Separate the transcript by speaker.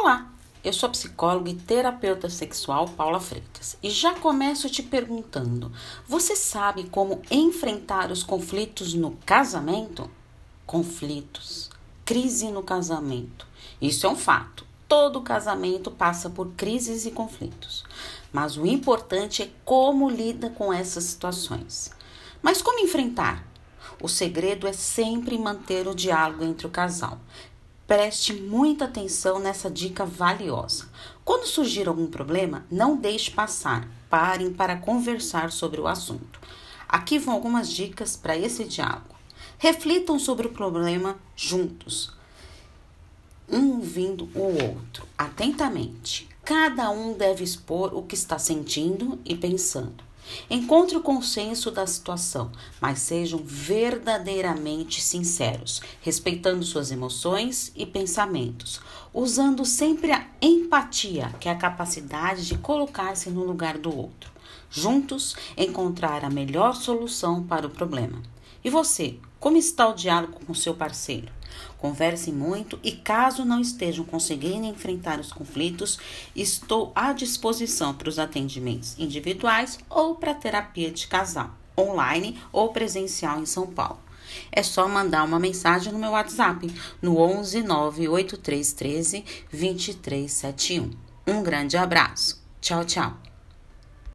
Speaker 1: Olá, eu sou a psicóloga e terapeuta sexual Paula Freitas e já começo te perguntando: você sabe como enfrentar os conflitos no casamento? Conflitos, crise no casamento. Isso é um fato. Todo casamento passa por crises e conflitos. Mas o importante é como lida com essas situações. Mas como enfrentar? O segredo é sempre manter o diálogo entre o casal. Preste muita atenção nessa dica valiosa. Quando surgir algum problema, não deixe passar. Parem para conversar sobre o assunto. Aqui vão algumas dicas para esse diálogo. Reflitam sobre o problema juntos, um ouvindo o outro atentamente. Cada um deve expor o que está sentindo e pensando. Encontre o consenso da situação, mas sejam verdadeiramente sinceros, respeitando suas emoções e pensamentos, usando sempre a empatia, que é a capacidade de colocar-se no lugar do outro. Juntos, encontrar a melhor solução para o problema. E você, como está o diálogo com seu parceiro? Conversem muito e, caso não estejam conseguindo enfrentar os conflitos, estou à disposição para os atendimentos individuais ou para terapia de casal, online ou presencial em São Paulo. É só mandar uma mensagem no meu WhatsApp no 11 98313 2371. Um grande abraço. Tchau, tchau.